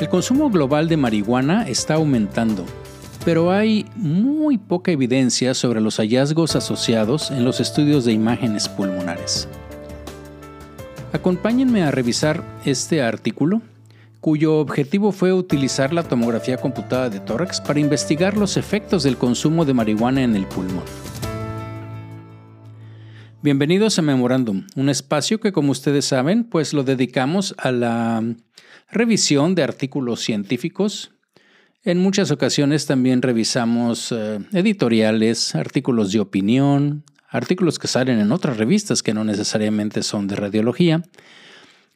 El consumo global de marihuana está aumentando, pero hay muy poca evidencia sobre los hallazgos asociados en los estudios de imágenes pulmonares. Acompáñenme a revisar este artículo, cuyo objetivo fue utilizar la tomografía computada de tórax para investigar los efectos del consumo de marihuana en el pulmón. Bienvenidos a Memorándum, un espacio que como ustedes saben, pues lo dedicamos a la revisión de artículos científicos. En muchas ocasiones también revisamos eh, editoriales, artículos de opinión, artículos que salen en otras revistas que no necesariamente son de radiología.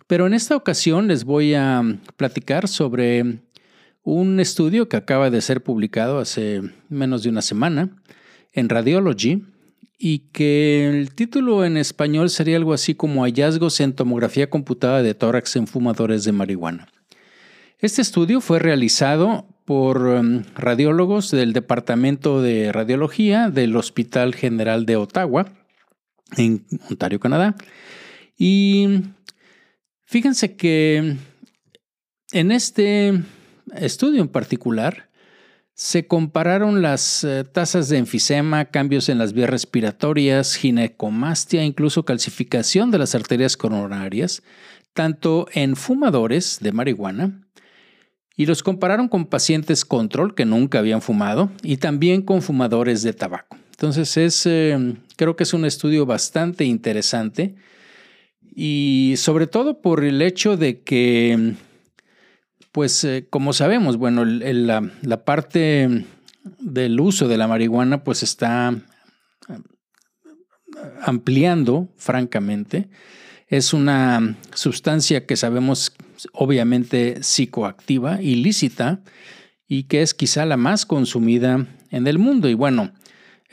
Pero en esta ocasión les voy a platicar sobre un estudio que acaba de ser publicado hace menos de una semana en Radiology y que el título en español sería algo así como Hallazgos en tomografía computada de tórax en fumadores de marihuana. Este estudio fue realizado por um, radiólogos del Departamento de Radiología del Hospital General de Ottawa, en Ontario, Canadá. Y fíjense que en este estudio en particular, se compararon las eh, tasas de enfisema, cambios en las vías respiratorias, ginecomastia, incluso calcificación de las arterias coronarias, tanto en fumadores de marihuana, y los compararon con pacientes control que nunca habían fumado y también con fumadores de tabaco. Entonces es, eh, creo que es un estudio bastante interesante y sobre todo por el hecho de que pues eh, como sabemos, bueno, la, parte del uso de la marihuana pues está eh, ampliando, francamente. Es una sustancia que sabemos obviamente psicoactiva, ilícita, y que es quizá la más consumida en el mundo. Y bueno,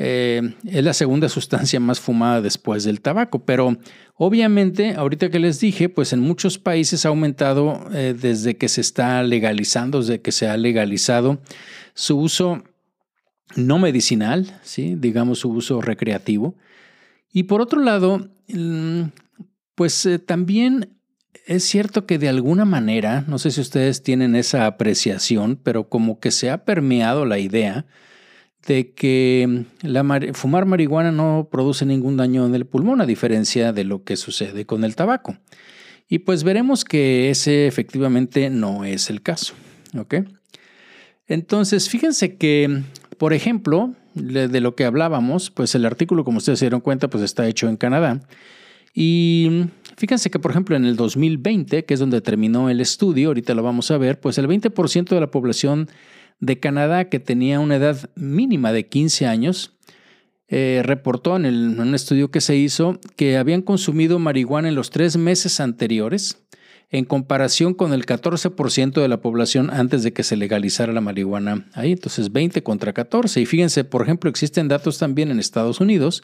eh, es la segunda sustancia más fumada después del tabaco, pero obviamente, ahorita que les dije, pues en muchos países ha aumentado eh, desde que se está legalizando, desde que se ha legalizado su uso no medicinal, ¿sí? digamos su uso recreativo. Y por otro lado, mm, pues eh, también es cierto que de alguna manera, no sé si ustedes tienen esa apreciación, pero como que se ha permeado la idea de que fumar marihuana no produce ningún daño en el pulmón, a diferencia de lo que sucede con el tabaco. Y pues veremos que ese efectivamente no es el caso. Entonces, fíjense que, por ejemplo, de lo que hablábamos, pues el artículo, como ustedes se dieron cuenta, pues está hecho en Canadá. Y fíjense que, por ejemplo, en el 2020, que es donde terminó el estudio, ahorita lo vamos a ver, pues el 20% de la población de Canadá que tenía una edad mínima de 15 años, eh, reportó en, en, un estudio que se hizo que habían consumido marihuana en los tres meses anteriores, en comparación con el 14% de la población antes de que se legalizara la marihuana ahí. Entonces 20 contra 14. Y fíjense, por ejemplo, existen datos también en Estados Unidos,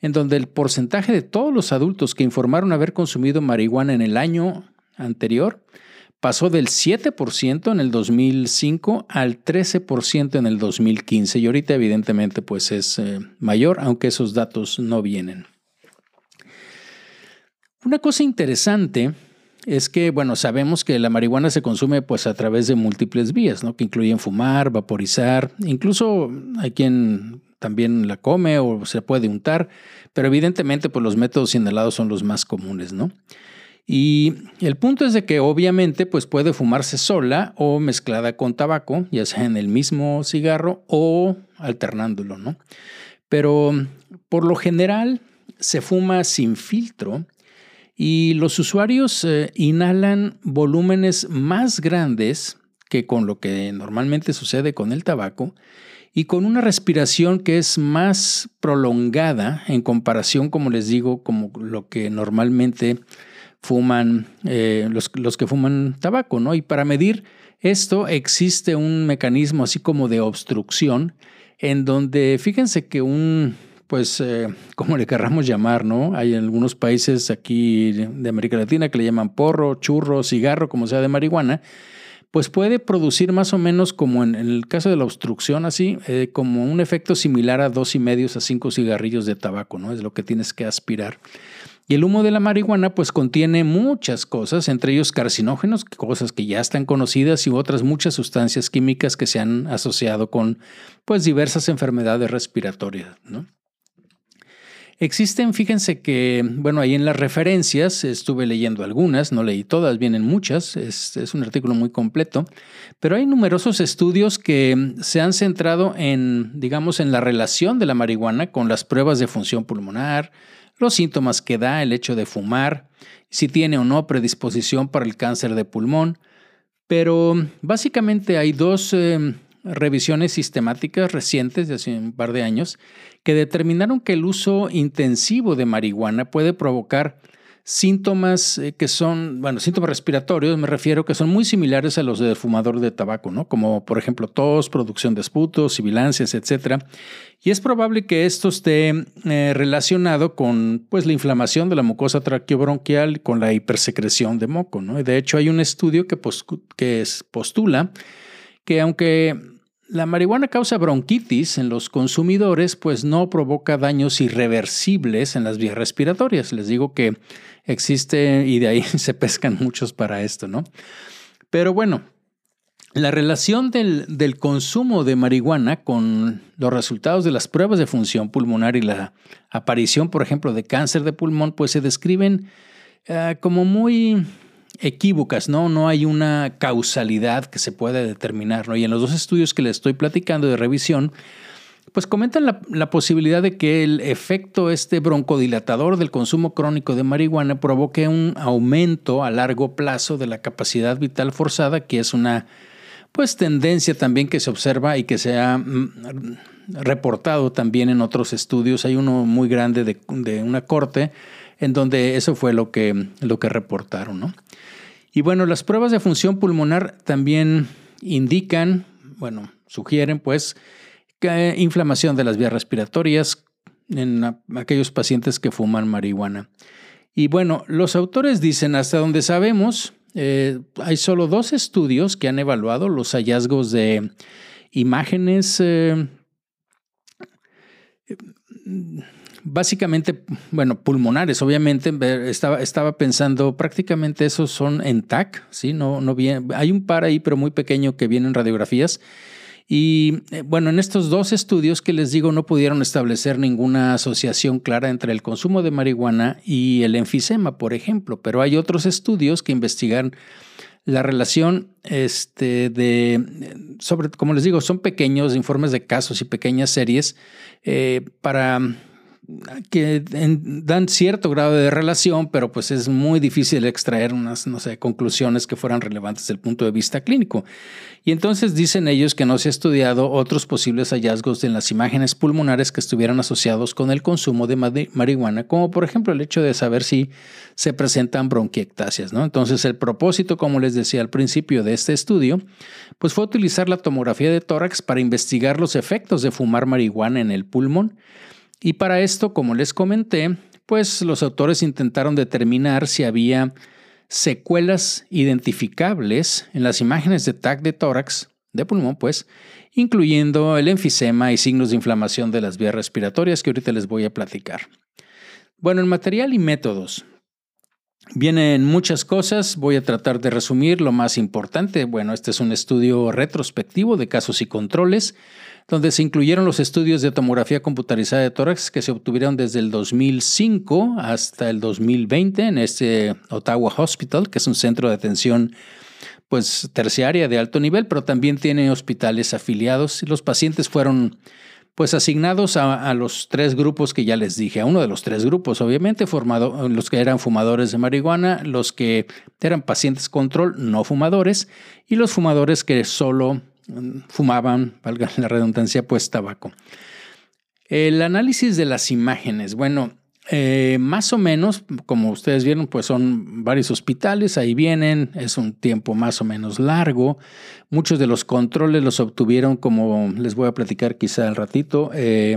en donde el porcentaje de todos los adultos que informaron haber consumido marihuana en el año anterior pasó del 7% en el 2005 al 13% en el 2015 y ahorita evidentemente pues es eh, mayor, aunque esos datos no vienen. Una cosa interesante es que, bueno, sabemos que la marihuana se consume pues a través de múltiples vías, ¿no? Que incluyen fumar, vaporizar, incluso hay quien también la come o se puede untar, pero evidentemente pues los métodos inhalados son los más comunes, ¿no? Y el punto es de que obviamente pues puede fumarse sola o mezclada con tabaco, ya sea en el mismo cigarro o alternándolo, ¿no? Pero por lo general se fuma sin filtro y los usuarios eh, inhalan volúmenes más grandes que con lo que normalmente sucede con el tabaco y con una respiración que es más prolongada en comparación, como les digo, como lo que normalmente fuman, eh, los, los, que fuman tabaco, ¿no? Y para medir esto existe un mecanismo así como de obstrucción, en donde fíjense que un, pues, eh, como le querramos llamar, ¿no? Hay algunos países aquí de América Latina que le llaman porro, churro, cigarro, como sea de marihuana, pues puede producir más o menos como en, el caso de la obstrucción, así, eh, como un efecto similar a dos y medios a cinco cigarrillos de tabaco, ¿no? Es lo que tienes que aspirar. Y el humo de la marihuana pues contiene muchas cosas, entre ellos carcinógenos, cosas que ya están conocidas y otras muchas sustancias químicas que se han asociado con pues diversas enfermedades respiratorias, ¿no? Existen, fíjense que, bueno, ahí en las referencias estuve leyendo algunas, no leí todas, vienen muchas, es, es, un artículo muy completo, pero hay numerosos estudios que se han centrado en, digamos, en la relación de la marihuana con las pruebas de función pulmonar, los síntomas que da el hecho de fumar, si tiene o no predisposición para el cáncer de pulmón, pero básicamente hay dos eh, revisiones sistemáticas recientes de hace un par de años que determinaron que el uso intensivo de marihuana puede provocar síntomas eh, que son, bueno, síntomas respiratorios, me refiero que son muy similares a los del fumador de tabaco, ¿no? Como por ejemplo tos, producción de esputos, sibilancias, etc. Y es probable que esto esté eh, relacionado con pues, la inflamación de la mucosa traqueobronquial con la hipersecreción de moco, ¿no? Y de hecho hay un estudio que, que postula que aunque la marihuana causa bronquitis en los consumidores, pues no provoca daños irreversibles en las vías respiratorias. Les digo que existe y de ahí se pescan muchos para esto, ¿no? Pero bueno, la relación del, consumo de marihuana con los resultados de las pruebas de función pulmonar y la aparición, por ejemplo, de cáncer de pulmón, pues se describen uh, como muy equívocas, ¿no? No hay una causalidad que se pueda determinar, ¿no? Y en los dos estudios que les estoy platicando de revisión, pues comentan la, posibilidad de que el efecto este broncodilatador del consumo crónico de marihuana provoque un aumento a largo plazo de la capacidad vital forzada, que es una pues tendencia también que se observa y que se ha mm, reportado también en otros estudios. Hay uno muy grande de, de una corte en donde eso fue lo que, lo que reportaron. ¿no? Y bueno, las pruebas de función pulmonar también indican, bueno, sugieren pues que inflamación de las vías respiratorias en aquellos pacientes que fuman marihuana. Y bueno, los autores dicen, hasta donde sabemos, eh, hay solo dos estudios que han evaluado los hallazgos de imágenes eh, básicamente, bueno, pulmonares, obviamente, estaba, estaba pensando, prácticamente esos son en TAC, ¿sí? No, no bien, hay un par ahí, pero muy pequeño que vienen radiografías. Y eh, bueno, en estos dos estudios que les digo no pudieron establecer ninguna asociación clara entre el consumo de marihuana y el enfisema, por ejemplo, pero hay otros estudios que investigan la relación este, de, sobre, como les digo, son pequeños informes de casos y pequeñas series eh, para que dan cierto grado de relación, pero pues es muy difícil extraer unas, no sé, conclusiones que fueran relevantes desde el punto de vista clínico. Y entonces dicen ellos que no se ha estudiado otros posibles hallazgos en las imágenes pulmonares que estuvieran asociados con el consumo de marihuana, como por ejemplo el hecho de saber si se presentan bronquiectasias, ¿no? Entonces el propósito, como les decía al principio de este estudio, pues fue utilizar la tomografía de tórax para investigar los efectos de fumar marihuana en el pulmón y para esto, como les comenté, pues los autores intentaron determinar si había secuelas identificables en las imágenes de TAC de tórax, de pulmón, pues, incluyendo el enfisema y signos de inflamación de las vías respiratorias que ahorita les voy a platicar. Bueno, en material y métodos. Vienen muchas cosas, voy a tratar de resumir lo más importante. Bueno, este es un estudio retrospectivo de casos y controles donde se incluyeron los estudios de tomografía computarizada de tórax que se obtuvieron desde el 2005 hasta el 2020 en este Ottawa Hospital, que es un centro de atención pues terciaria de alto nivel, pero también tiene hospitales afiliados. Los pacientes fueron pues asignados a, los tres grupos que ya les dije, a uno de los tres grupos, obviamente, formado, los que eran fumadores de marihuana, los que eran pacientes control no fumadores y los fumadores que solo fumaban, valga la redundancia, pues tabaco. El análisis de las imágenes, bueno, eh, más o menos, como ustedes vieron, pues son varios hospitales, ahí vienen, es un tiempo más o menos largo. Muchos de los controles los obtuvieron, como les voy a platicar quizá al ratito, eh,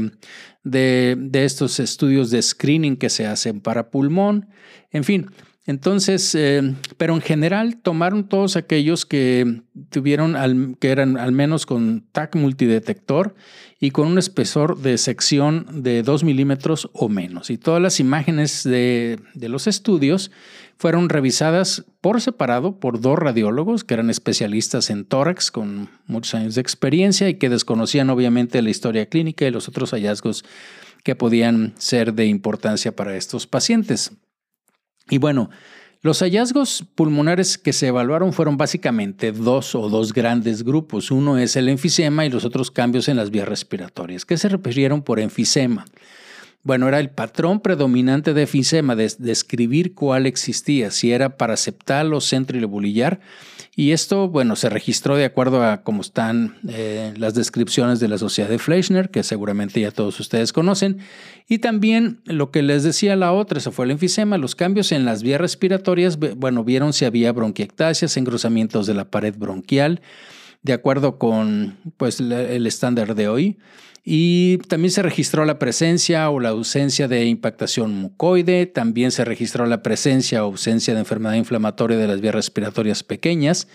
de, de estos estudios de screening que se hacen para pulmón. En fin, Entonces, eh, pero en general tomaron todos aquellos que tuvieron, que eran al menos con TAC multidetector y con un espesor de sección de 2 milímetros o menos. Y todas las imágenes de, de los estudios fueron revisadas por separado por dos radiólogos que eran especialistas en tórax con muchos años de experiencia y que desconocían obviamente la historia clínica y los otros hallazgos que podían ser de importancia para estos pacientes. Y bueno, los hallazgos pulmonares que se evaluaron fueron básicamente dos o dos grandes grupos. Uno es el enfisema y los otros cambios en las vías respiratorias. ¿Qué se refirieron por enfisema? Bueno, era el patrón predominante de enfisema, de describir cuál existía, si era paraceptal o centrilobulillar y esto, bueno, se registró de acuerdo a cómo están eh, las descripciones de la Sociedad de Fleischner, que seguramente ya todos ustedes conocen. Y también lo que les decía la otra, eso fue el enfisema, los cambios en las vías respiratorias, bueno, vieron si había bronquiectasias, engrosamientos de la pared bronquial, de acuerdo con pues, el estándar de hoy. Y también se registró la presencia o la ausencia de impactación mucoide, también se registró la presencia o ausencia de enfermedad inflamatoria de las vías respiratorias pequeñas,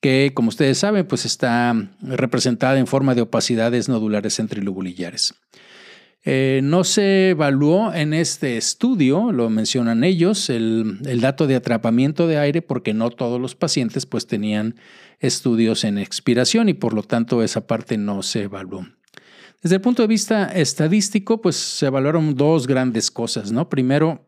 que como ustedes saben, pues está representada en forma de opacidades nodulares centrilobulillares. Eh, no se evaluó en este estudio, lo mencionan ellos, el, el, dato de atrapamiento de aire porque no todos los pacientes pues tenían estudios en expiración y por lo tanto esa parte no se evaluó. Desde el punto de vista estadístico, pues se evaluaron dos grandes cosas, ¿no? Primero,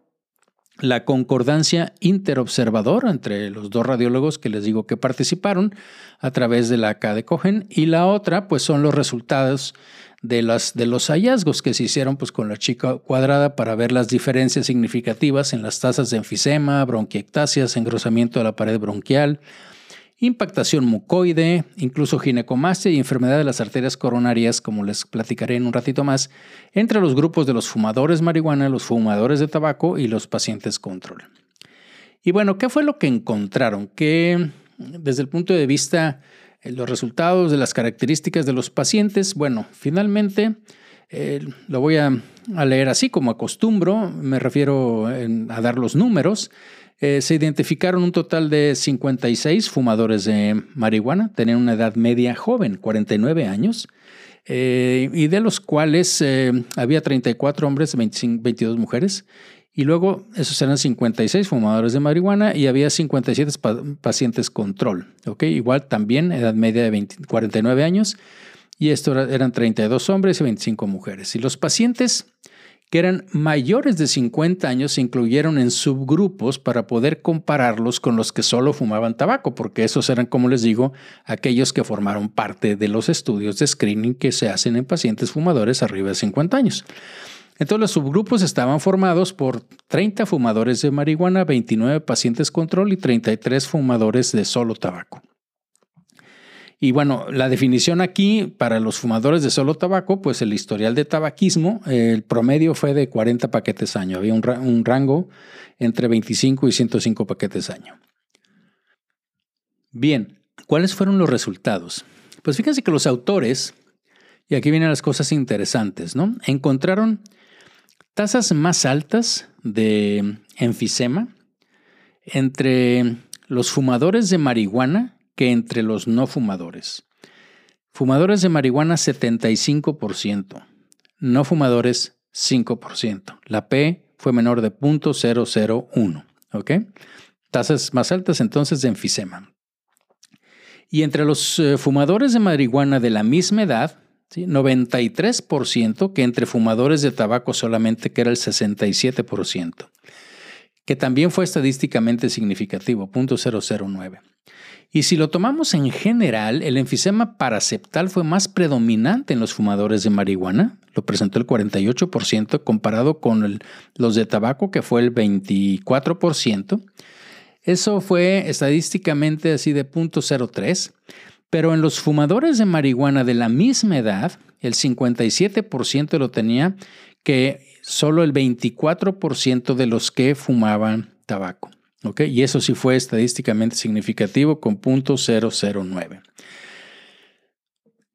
la concordancia interobservadora entre los dos radiólogos que les digo que participaron a través de la de Cohen y la otra, pues son los resultados de los hallazgos que se hicieron pues, con la chica cuadrada para ver las diferencias significativas en las tasas de enfisema, bronquiectasias, engrosamiento de la pared bronquial, impactación mucoide, incluso ginecomastia y enfermedad de las arterias coronarias, como les platicaré en un ratito más, entre los grupos de los fumadores marihuana, los fumadores de tabaco y los pacientes control. Y bueno, ¿qué fue lo que encontraron? Que desde el punto de vista de eh, los resultados de las características de los pacientes, bueno, finalmente eh, lo voy a, leer así como acostumbro, me refiero a dar los números. Eh, se identificaron un total de 56 fumadores de marihuana, tenían una edad media joven, 49 años, eh, y de los cuales eh, había 34 hombres, 22 mujeres, y luego esos eran 56 fumadores de marihuana y había 57 pacientes control. Igual también edad media de 49 años, y esto eran 32 hombres y 25 mujeres. Y los pacientes que eran mayores de 50 años se incluyeron en subgrupos para poder compararlos con los que solo fumaban tabaco, porque esos eran, como les digo, aquellos que formaron parte de los estudios de screening que se hacen en pacientes fumadores arriba de 50 años. Entonces los subgrupos estaban formados por 30 fumadores de marihuana, 29 pacientes control y 33 fumadores de solo tabaco. Y bueno, la definición aquí para los fumadores de solo tabaco, pues el historial de tabaquismo, el promedio fue de 40 paquetes año. Había un, rango entre 25 y 105 paquetes año. Bien, ¿cuáles fueron los resultados? Pues fíjense que los autores, y aquí vienen las cosas interesantes, ¿no? Encontraron tasas más altas de enfisema entre los fumadores de marihuana que entre los no fumadores. Fumadores de marihuana 75%, no fumadores 5%. La P fue menor de 0.001, ¿ok? Tasas más altas entonces de enfisema. Y entre los eh, fumadores de marihuana de la misma edad, 93% que entre fumadores de tabaco solamente que era el 67%, que también fue estadísticamente significativo, 0.009. Y si lo tomamos en general, el enfisema paraceptal fue más predominante en los fumadores de marihuana, lo presentó el 48% comparado con los de tabaco, que fue el 24%. Eso fue estadísticamente así de 0.03, pero en los fumadores de marihuana de la misma edad, el 57% lo tenía que solo el 24% de los que fumaban tabaco. Y eso sí fue estadísticamente significativo con .009.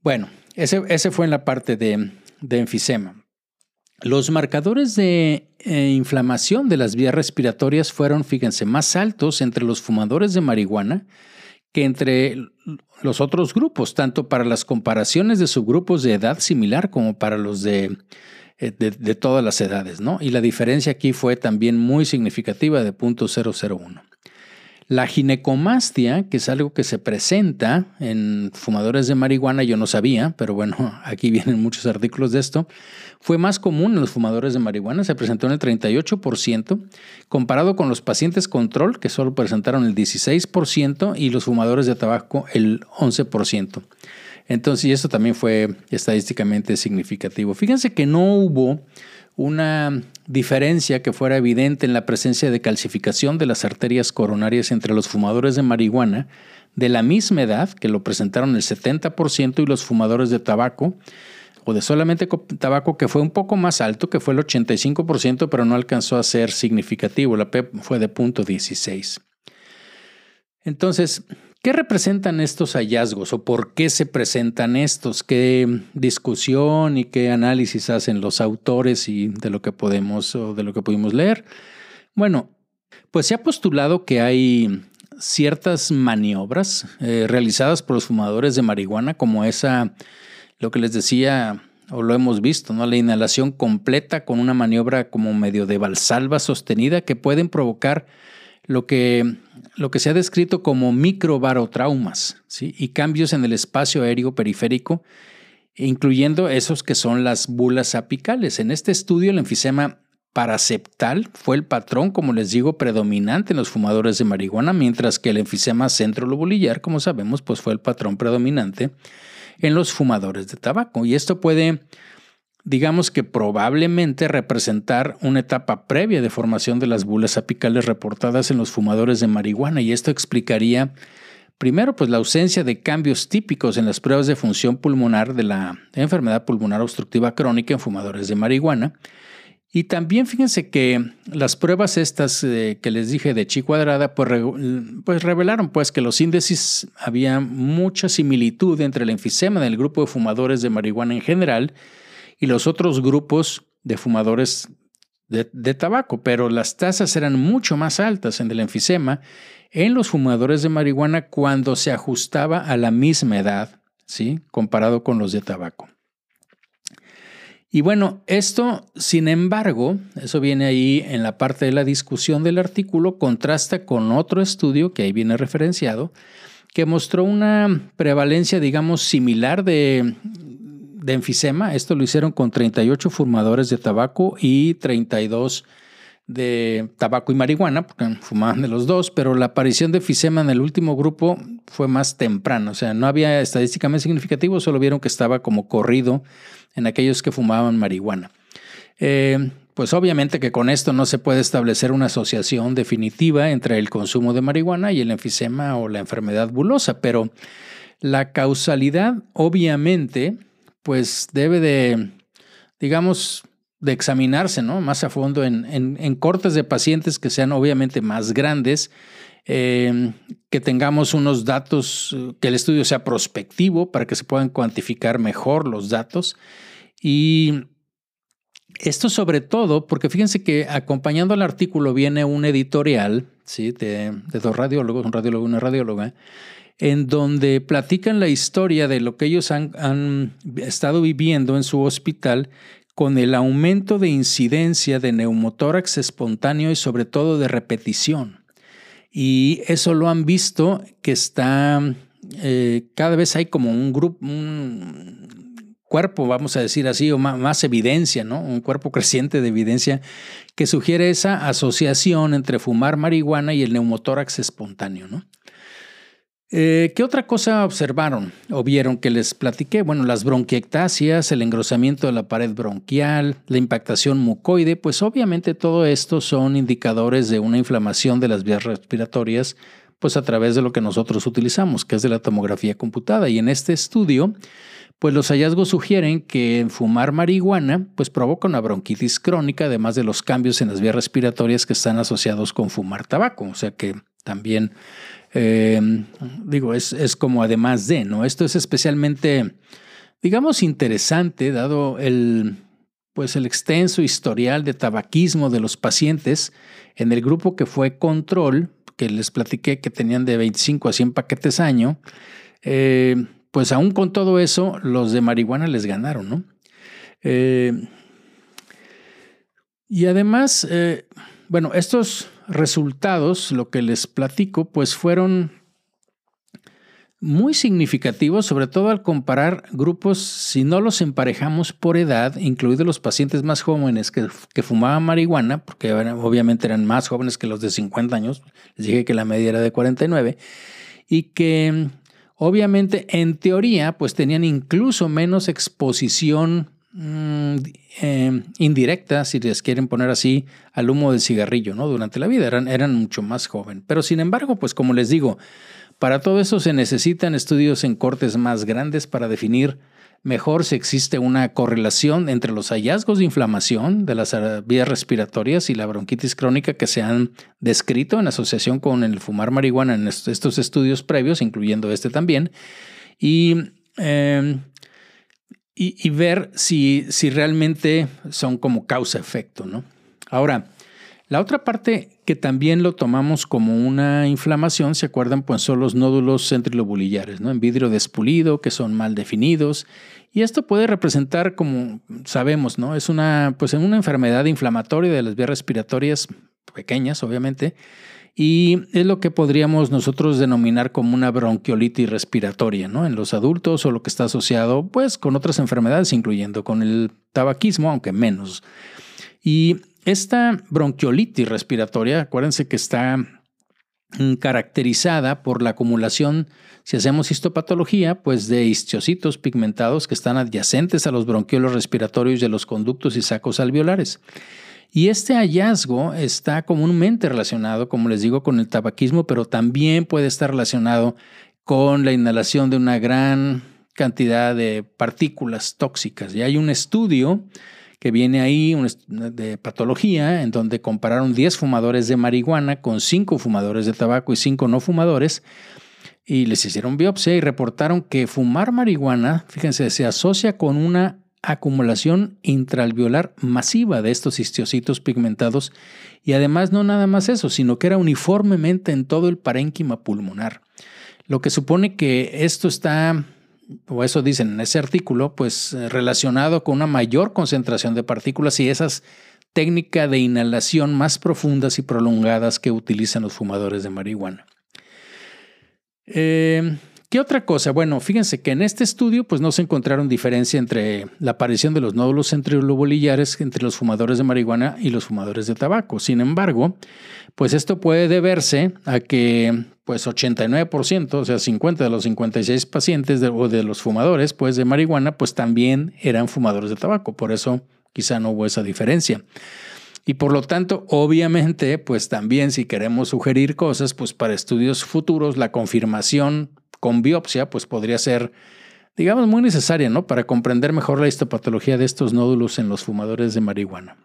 Bueno, ese, ese, fue en la parte de, de enfisema. Los marcadores de eh, inflamación de las vías respiratorias fueron, fíjense, más altos entre los fumadores de marihuana que entre los otros grupos, tanto para las comparaciones de subgrupos de edad similar como para los de, eh, de, todas las edades, ¿no? Y la diferencia aquí fue también muy significativa de 0.001. La ginecomastia, que es algo que se presenta en fumadores de marihuana, yo no sabía, pero bueno, aquí vienen muchos artículos de esto, fue más común en los fumadores de marihuana, se presentó en el 38%, comparado con los pacientes control, que solo presentaron el 16%, y los fumadores de tabaco el 11%. Entonces, y eso también fue estadísticamente significativo. Fíjense que no hubo una diferencia que fuera evidente en la presencia de calcificación de las arterias coronarias entre los fumadores de marihuana de la misma edad, que lo presentaron el 70%, y los fumadores de tabaco, o de solamente tabaco, que fue un poco más alto, que fue el 85%, pero no alcanzó a ser significativo. La PEP fue de 0.16. Entonces, ¿Qué representan estos hallazgos o por qué se presentan estos? ¿Qué discusión y qué análisis hacen los autores y de lo que podemos o de lo que pudimos leer? Bueno, pues se ha postulado que hay ciertas maniobras eh, realizadas por los fumadores de marihuana, como esa, lo que les decía o lo hemos visto, ¿no? La inhalación completa con una maniobra como medio de valsalva sostenida que pueden provocar lo que, lo que se ha descrito como microbarotraumas y cambios en el espacio aéreo periférico, incluyendo esos que son las bulas apicales. En este estudio, el enfisema paraceptal fue el patrón, como les digo, predominante en los fumadores de marihuana, mientras que el enfisema centrolobulillar, como sabemos, pues fue el patrón predominante en los fumadores de tabaco. Y esto puede digamos que probablemente representar una etapa previa de formación de las bulas apicales reportadas en los fumadores de marihuana y esto explicaría primero pues la ausencia de cambios típicos en las pruebas de función pulmonar de la enfermedad pulmonar obstructiva crónica en fumadores de marihuana. Y también fíjense que las pruebas estas eh, que les dije de chi cuadrada pues, pues, revelaron pues que los índices había mucha similitud entre el enfisema del grupo de fumadores de marihuana en general y los otros grupos de fumadores de, tabaco, pero las tasas eran mucho más altas en el enfisema en los fumadores de marihuana cuando se ajustaba a la misma edad, ¿sí? comparado con los de tabaco. Y bueno, esto, sin embargo, eso viene ahí en la parte de la discusión del artículo, contrasta con otro estudio que ahí viene referenciado, que mostró una prevalencia, digamos, similar de, de enfisema. Esto lo hicieron con 38 fumadores de tabaco y 32 de tabaco y marihuana, porque fumaban de los dos, pero la aparición de enfisema en el último grupo fue más temprano, o sea, no había estadísticamente significativo, solo vieron que estaba como corrido en aquellos que fumaban marihuana. Eh, pues obviamente que con esto no se puede establecer una asociación definitiva entre el consumo de marihuana y el enfisema o la enfermedad bulosa, pero la causalidad obviamente pues debe de, digamos, de examinarse ¿no? más a fondo en, cortes de pacientes que sean obviamente más grandes, eh, que tengamos unos datos, que el estudio sea prospectivo para que se puedan cuantificar mejor los datos. Y esto sobre todo porque fíjense que acompañando al artículo viene un editorial ¿sí? de, de dos radiólogos, un radiólogo y una radióloga, en donde platican la historia de lo que ellos han, estado viviendo en su hospital con el aumento de incidencia de neumotórax espontáneo y sobre todo de repetición. Y eso lo han visto que está, eh, cada vez hay como un grupo, un cuerpo, vamos a decir así, o más, más, evidencia, ¿no? Un cuerpo creciente de evidencia que sugiere esa asociación entre fumar marihuana y el neumotórax espontáneo, ¿no? Eh, ¿Qué otra cosa observaron o vieron que les platiqué? Bueno, las bronquiectasias, el engrosamiento de la pared bronquial, la impactación mucoide, pues obviamente todo esto son indicadores de una inflamación de las vías respiratorias, pues a través de lo que nosotros utilizamos, que es de la tomografía computada. Y en este estudio, pues los hallazgos sugieren que fumar marihuana, pues provoca una bronquitis crónica, además de los cambios en las vías respiratorias que están asociados con fumar tabaco. O sea que también eh, digo, es, es, como además de, ¿no? Esto es especialmente, digamos, interesante, dado el, pues el extenso historial de tabaquismo de los pacientes en el grupo que fue control, que les platiqué que tenían de 25 a 100 paquetes año, eh, pues aún con todo eso, los de marihuana les ganaron, ¿no? Eh, y además, bueno, estos resultados, lo que les platico, pues fueron muy significativo, sobre todo al comparar grupos, si no los emparejamos por edad, incluidos los pacientes más jóvenes que, fumaban marihuana, porque obviamente eran más jóvenes que los de 50 años, les dije que la media era de 49, y que obviamente en teoría pues tenían incluso menos exposición mm, eh, indirecta, si les quieren poner así, al humo del cigarrillo, ¿no? Durante la vida, eran, eran mucho más jóvenes. Pero sin embargo, pues como les digo, para todo eso se necesitan estudios en cortes más grandes para definir mejor si existe una correlación entre los hallazgos de inflamación de las vías respiratorias y la bronquitis crónica que se han descrito en asociación con el fumar marihuana en estos estudios previos, incluyendo este también, y, em, y, ver si, si realmente son como causa-efecto. ¿no? Ahora, la otra parte que también lo tomamos como una inflamación, ¿se acuerdan? Pues son los nódulos centrilobulillares, ¿no? En vidrio despulido, que son mal definidos. Y esto puede representar, como sabemos, ¿no? Es una, pues una enfermedad inflamatoria de las vías respiratorias pequeñas, obviamente. Y es lo que podríamos nosotros denominar como una bronquiolitis respiratoria, ¿no? En los adultos o lo que está asociado, pues, con otras enfermedades, incluyendo con el tabaquismo, aunque menos. Y esta bronquiolitis respiratoria, acuérdense que está mm, caracterizada por la acumulación, si hacemos histopatología, pues de histiocitos pigmentados que están adyacentes a los bronquiolos respiratorios de los conductos y sacos alveolares. Y este hallazgo está comúnmente relacionado, como les digo, con el tabaquismo, pero también puede estar relacionado con la inhalación de una gran cantidad de partículas tóxicas. Y hay un estudio que viene ahí de patología, en donde compararon 10 fumadores de marihuana con 5 fumadores de tabaco y 5 no fumadores, y les hicieron biopsia y reportaron que fumar marihuana, fíjense, se asocia con una acumulación intraalveolar masiva de estos histiocitos pigmentados y además no nada más eso, sino que era uniformemente en todo el parénquima pulmonar. Lo que supone que esto está o eso dicen en ese artículo, pues eh, relacionado con una mayor concentración de partículas y esas técnicas de inhalación más profundas y prolongadas que utilizan los fumadores de marihuana. Eh, ¿Qué otra cosa? Bueno, fíjense que en este estudio pues no se encontraron diferencia entre la aparición de los nódulos centrilobolillares entre los fumadores de marihuana y los fumadores de tabaco. Sin embargo, pues esto puede deberse a que pues 89%, o sea, 50 de los 56 pacientes o de los fumadores pues de marihuana pues también eran fumadores de tabaco, por eso quizá no hubo esa diferencia. Y por lo tanto, obviamente, pues también si queremos sugerir cosas, pues para estudios futuros la confirmación con biopsia pues podría ser digamos muy necesaria, ¿no? Para comprender mejor la histopatología de estos nódulos en los fumadores de marihuana.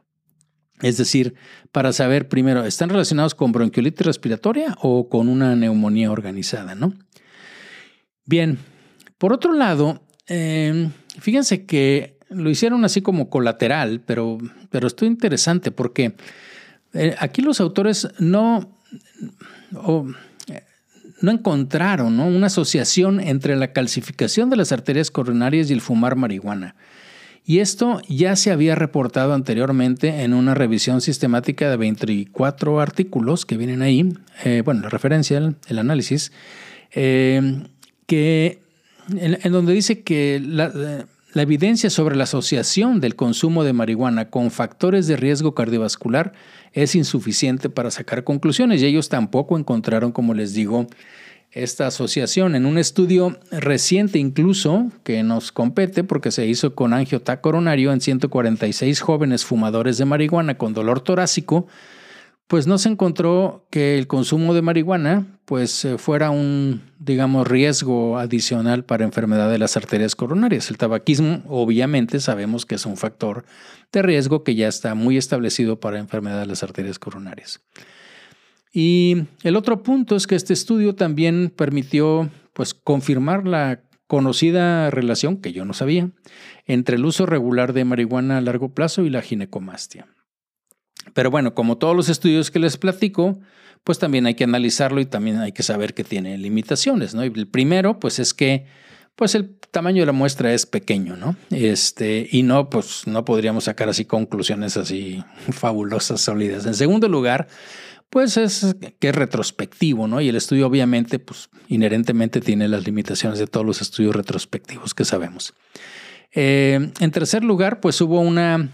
Es decir, para saber primero, ¿están relacionados con bronquiolitis respiratoria o con una neumonía organizada? ¿no? Bien, por otro lado, em, fíjense que lo hicieron así como colateral, pero, pero esto es interesante porque eh, aquí los autores no, no encontraron una asociación entre la calcificación de las arterias coronarias y el fumar marihuana. Y esto ya se había reportado anteriormente en una revisión sistemática de 24 artículos que vienen ahí, eh, bueno, la referencia, el, análisis, eh, que, en, donde dice que la, la evidencia sobre la asociación del consumo de marihuana con factores de riesgo cardiovascular es insuficiente para sacar conclusiones y ellos tampoco encontraron, como les digo, esta asociación. En un estudio reciente incluso que nos compete porque se hizo con angiotac coronario en 146 jóvenes fumadores de marihuana con dolor torácico, pues no se encontró que el consumo de marihuana pues eh, fuera un digamos riesgo adicional para enfermedad de las arterias coronarias. El tabaquismo obviamente sabemos que es un factor de riesgo que ya está muy establecido para enfermedad de las arterias coronarias. Y el otro punto es que este estudio también permitió pues, confirmar la conocida relación, que yo no sabía, entre el uso regular de marihuana a largo plazo y la ginecomastia. Pero bueno, como todos los estudios que les platico, pues también hay que analizarlo y también hay que saber que tiene limitaciones, ¿no? el primero, pues es que pues el tamaño de la muestra es pequeño, ¿no? Este, y no, pues no podríamos sacar así conclusiones así fabulosas, sólidas. En segundo lugar, pues es que es retrospectivo, ¿no? Y el estudio obviamente, pues inherentemente tiene las limitaciones de todos los estudios retrospectivos que sabemos. Eh, en tercer lugar, pues hubo una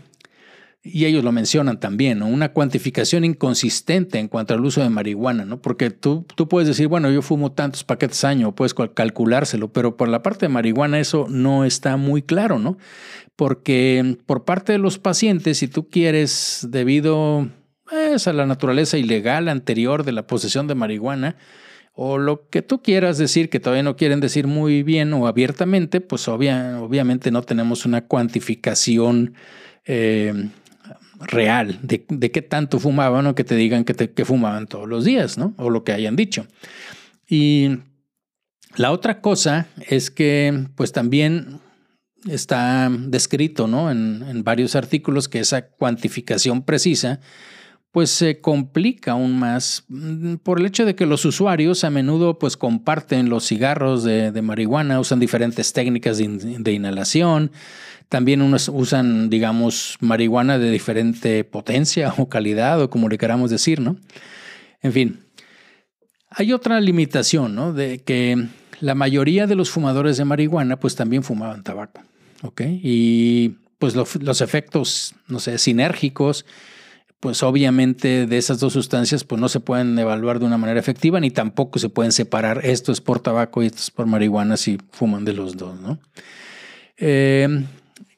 y ellos lo mencionan también, una cuantificación inconsistente en cuanto al uso de marihuana, ¿no? porque tú, tú puedes decir, bueno, yo fumo tantos paquetes año, puedes calculárselo, pero por la parte de marihuana eso no está muy claro, ¿no? Porque por parte de los pacientes, si tú quieres, debido pues, a la naturaleza ilegal anterior de la posesión de marihuana, o lo que tú quieras decir que todavía no quieren decir muy bien o abiertamente, pues obviamente no tenemos una cuantificación eh, real de, qué tanto fumaban o que te digan que, que fumaban todos los días, ¿no? O lo que hayan dicho. Y la otra cosa es que, pues también está descrito, ¿no? En, en varios artículos que esa cuantificación precisa pues se complica aún más mm, por el hecho de que los usuarios a menudo pues comparten los cigarros de, marihuana, usan diferentes técnicas de, inhalación, también unos usan, digamos, marihuana de diferente potencia o calidad o como le queramos decir, ¿no? En fin, hay otra limitación, ¿no? De que la mayoría de los fumadores de marihuana pues también fumaban tabaco. Y pues los efectos, no sé, sinérgicos, pues obviamente de esas dos sustancias pues no se pueden evaluar de una manera efectiva ni tampoco se pueden separar esto es por tabaco y esto es por marihuana si fuman de los dos, ¿no? Eh,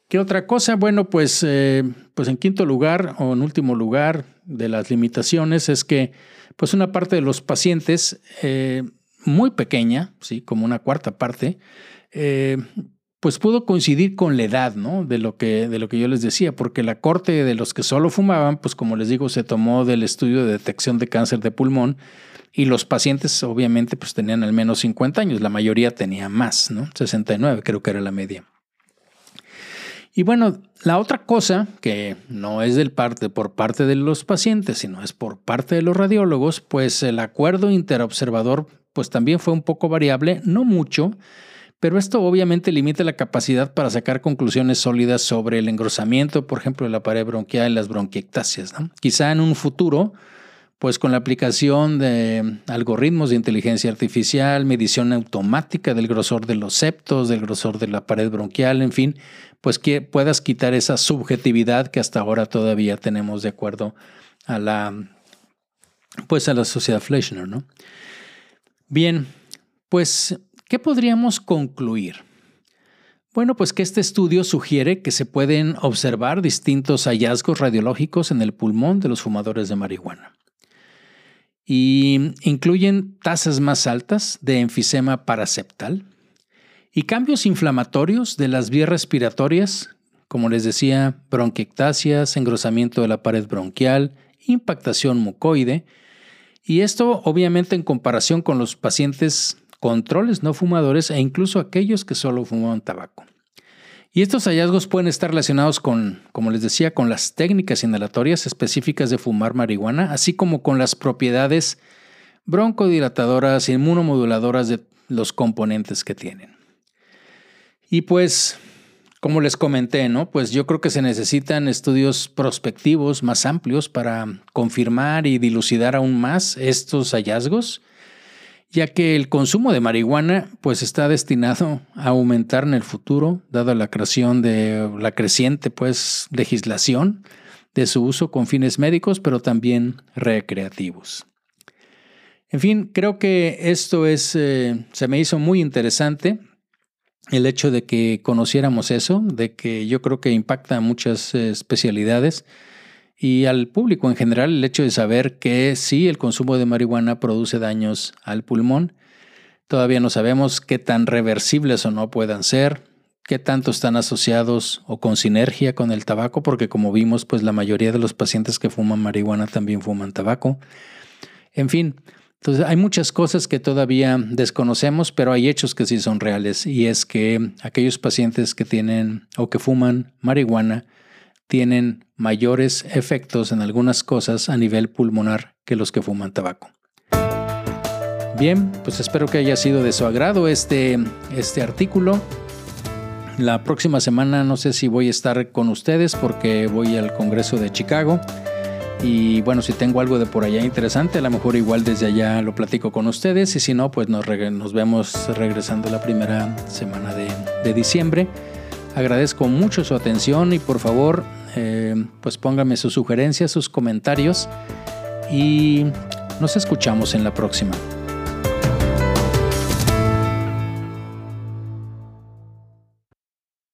¿Qué otra cosa? Bueno, pues, eh, pues en quinto lugar o en último lugar de las limitaciones es que pues una parte de los pacientes eh, muy pequeña, sí, como una cuarta parte, pues pudo coincidir con la edad, ¿no? De lo que, de lo que yo les decía, porque la corte de los que solo fumaban, pues como les digo, se tomó del estudio de detección de cáncer de pulmón y los pacientes obviamente pues tenían al menos 50 años, la mayoría tenía más, ¿no? 69 creo que era la media. Y bueno, la otra cosa que no es del parte, por parte de los pacientes, sino es por parte de los radiólogos, pues el acuerdo interobservador pues también fue un poco variable, no mucho, pero esto obviamente limita la capacidad para sacar conclusiones sólidas sobre el engrosamiento, por ejemplo, de la pared bronquial y las bronquiectasias. Quizá en un futuro, pues con la aplicación de algoritmos de inteligencia artificial, medición automática del grosor de los septos, del grosor de la pared bronquial, en fin, pues que puedas quitar esa subjetividad que hasta ahora todavía tenemos de acuerdo a la, pues a la sociedad Fleischner, ¿no? Bien, pues ¿Qué podríamos concluir? Bueno, pues que este estudio sugiere que se pueden observar distintos hallazgos radiológicos en el pulmón de los fumadores de marihuana. Y incluyen tasas más altas de enfisema paraseptal y cambios inflamatorios de las vías respiratorias, como les decía, bronquiectasias, engrosamiento de la pared bronquial, impactación mucoide, y esto obviamente en comparación con los pacientes controles no fumadores e incluso aquellos que solo fumaban tabaco. Y estos hallazgos pueden estar relacionados con, como les decía, con las técnicas inhalatorias específicas de fumar marihuana, así como con las propiedades broncodilatadoras inmunomoduladoras de los componentes que tienen. Y pues, como les comenté, ¿no? Pues yo creo que se necesitan estudios prospectivos más amplios para confirmar y dilucidar aún más estos hallazgos ya que el consumo de marihuana pues está destinado a aumentar en el futuro, dada la creación de la creciente pues legislación de su uso con fines médicos, pero también recreativos. En fin, creo que esto es, eh, se me hizo muy interesante el hecho de que conociéramos eso, de que yo creo que impacta muchas eh, especialidades y al público en general el hecho de saber que sí, el consumo de marihuana produce daños al pulmón. Todavía no sabemos qué tan reversibles o no puedan ser, qué tanto están asociados o con sinergia con el tabaco, porque como vimos, pues la mayoría de los pacientes que fuman marihuana también fuman tabaco. En fin, Entonces hay muchas cosas que todavía desconocemos, pero hay hechos que sí son reales y es que aquellos pacientes que tienen o que fuman marihuana tienen mayores efectos en algunas cosas a nivel pulmonar que los que fuman tabaco. Bien, pues espero que haya sido de su agrado este, este artículo. La próxima semana no sé si voy a estar con ustedes porque voy al Congreso de Chicago. Y bueno, si tengo algo de por allá interesante, a lo mejor igual desde allá lo platico con ustedes. Y si no, pues nos, nos vemos regresando la primera semana de, diciembre. Agradezco mucho su atención y por favor, eh, pues póngame sus sugerencias, sus comentarios y nos escuchamos en la próxima.